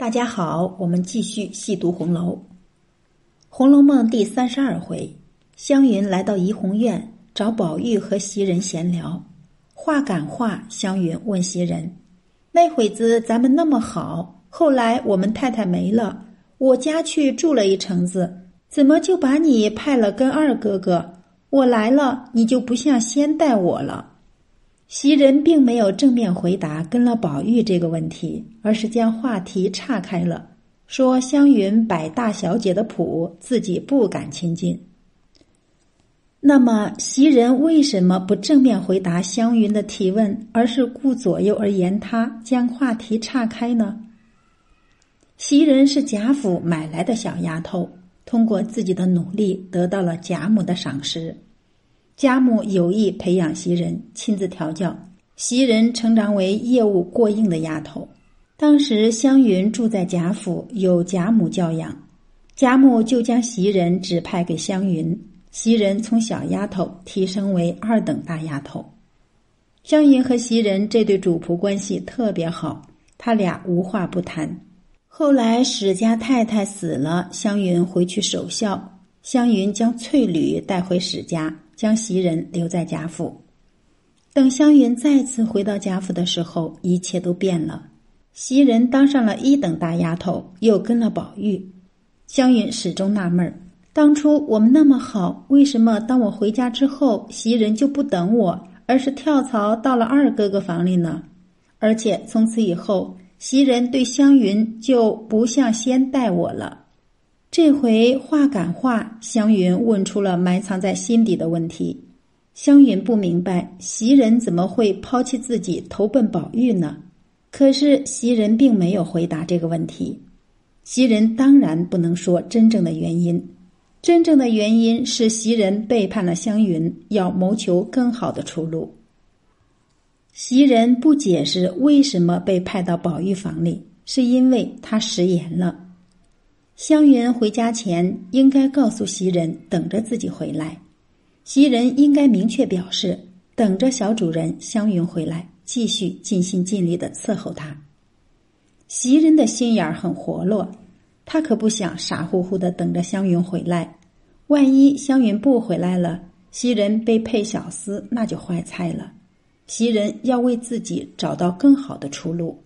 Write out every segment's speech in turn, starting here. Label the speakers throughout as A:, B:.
A: 大家好，我们继续细读红楼。《红楼梦》第三十二回，湘云来到怡红院找宝玉和袭人闲聊，话赶话，湘云问袭人：“那会子咱们那么好，后来我们太太没了，我家去住了一程子，怎么就把你派了跟二哥哥？我来了，你就不像先待我了。”袭人并没有正面回答跟了宝玉这个问题，而是将话题岔开了，说湘云摆大小姐的谱，自己不敢亲近。那么袭人为什么不正面回答湘云的提问，而是顾左右而言他，将话题岔开呢？袭人是贾府买来的小丫头，通过自己的努力得到了贾母的赏识。贾母有意培养袭人，亲自调教袭人，成长为业务过硬的丫头。当时湘云住在贾府，有贾母教养，贾母就将袭人指派给湘云。袭人从小丫头提升为二等大丫头。湘云和袭人这对主仆关系特别好，他俩无话不谈。后来史家太太死了，湘云回去守孝，湘云将翠缕带回史家。将袭人留在贾府，等湘云再次回到贾府的时候，一切都变了。袭人当上了一等大丫头，又跟了宝玉。湘云始终纳闷儿：当初我们那么好，为什么当我回家之后，袭人就不等我，而是跳槽到了二哥哥房里呢？而且从此以后，袭人对湘云就不像先待我了。这回话赶话，湘云问出了埋藏在心底的问题。湘云不明白袭人怎么会抛弃自己投奔宝玉呢？可是袭人并没有回答这个问题。袭人当然不能说真正的原因，真正的原因是袭人背叛了湘云，要谋求更好的出路。袭人不解释为什么被派到宝玉房里，是因为他食言了。湘云回家前应该告诉袭人等着自己回来，袭人应该明确表示等着小主人湘云回来，继续尽心尽力的伺候他。袭人的心眼儿很活络，他可不想傻乎乎的等着湘云回来，万一湘云不回来了，袭人被配小厮那就坏菜了。袭人要为自己找到更好的出路。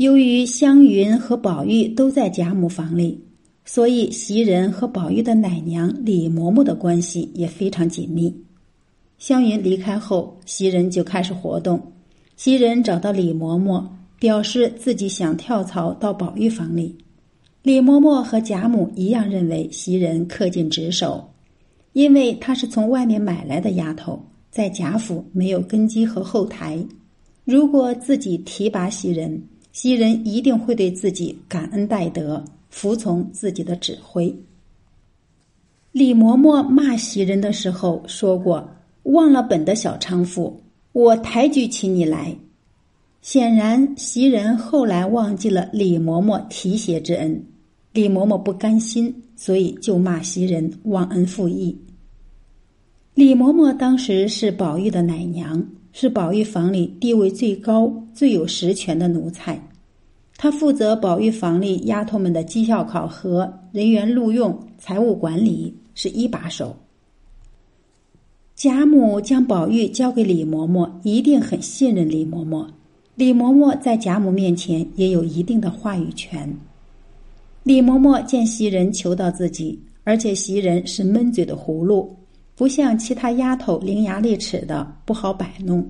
A: 由于湘云和宝玉都在贾母房里，所以袭人和宝玉的奶娘李嬷嬷的关系也非常紧密。湘云离开后，袭人就开始活动。袭人找到李嬷嬷，表示自己想跳槽到宝玉房里。李嬷嬷和贾母一样认为袭人恪尽职守，因为她是从外面买来的丫头，在贾府没有根基和后台。如果自己提拔袭人，袭人一定会对自己感恩戴德，服从自己的指挥。李嬷嬷骂袭人的时候说过：“忘了本的小娼妇，我抬举起你来。”显然，袭人后来忘记了李嬷嬷提携之恩，李嬷嬷不甘心，所以就骂袭人忘恩负义。李嬷嬷当时是宝玉的奶娘。是宝玉房里地位最高、最有实权的奴才，他负责宝玉房里丫头们的绩效考核、人员录用、财务管理，是一把手。贾母将宝玉交给李嬷嬷，一定很信任李嬷嬷。李嬷嬷在贾母面前也有一定的话语权。李嬷嬷见袭人求到自己，而且袭人是闷嘴的葫芦。不像其他丫头伶牙俐齿的不好摆弄，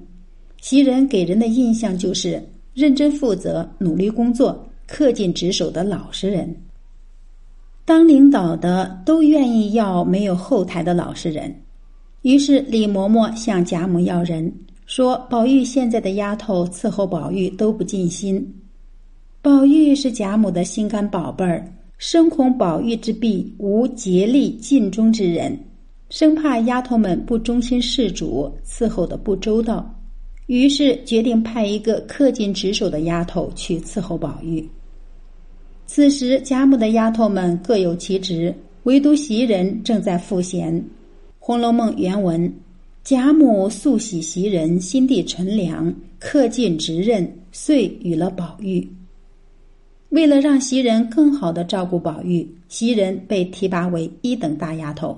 A: 袭人给人的印象就是认真负责、努力工作、恪尽职守的老实人。当领导的都愿意要没有后台的老实人，于是李嬷嬷向贾母要人，说宝玉现在的丫头伺候宝玉都不尽心，宝玉是贾母的心肝宝贝儿，生恐宝玉之弊无竭力尽忠之人。生怕丫头们不忠心事主，伺候的不周到，于是决定派一个恪尽职守的丫头去伺候宝玉。此时贾母的丫头们各有其职，唯独袭人正在赋闲。《红楼梦》原文：贾母素喜袭人心地纯良，恪尽职任，遂与了宝玉。为了让袭人更好的照顾宝玉，袭人被提拔为一等大丫头。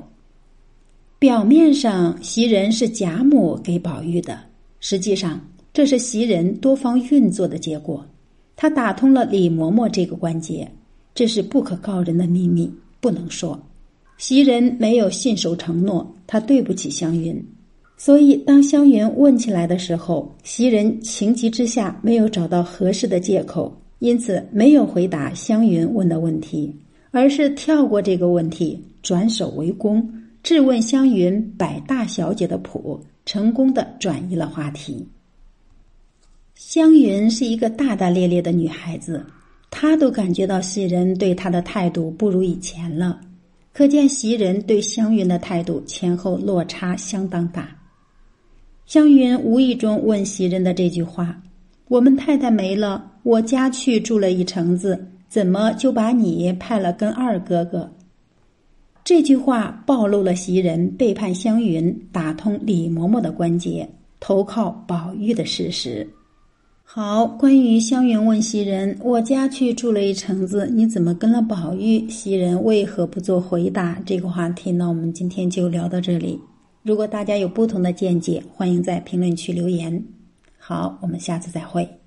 A: 表面上，袭人是贾母给宝玉的，实际上这是袭人多方运作的结果。他打通了李嬷嬷这个关节，这是不可告人的秘密，不能说。袭人没有信守承诺，他对不起湘云。所以，当湘云问起来的时候，袭人情急之下没有找到合适的借口，因此没有回答湘云问的问题，而是跳过这个问题，转守为攻，质问湘云摆大小姐的谱，成功的转移了话题。湘云是一个大大咧咧的女孩子，她都感觉到袭人对她的态度不如以前了，可见袭人对湘云的态度前后落差相当大。湘云无意中问袭人的这句话：“我们太太没了，我家去住了一城子，怎么就把你派了跟二哥哥？”这句话暴露了袭人背叛湘云、打通李嬷嬷的关节、投靠宝玉的事实。好，关于湘云问袭人：“我家去住了一城子，你怎么跟了宝玉？”袭人为何不做回答？这个话题呢，我们今天就聊到这里。如果大家有不同的见解，欢迎在评论区留言。好，我们下次再会。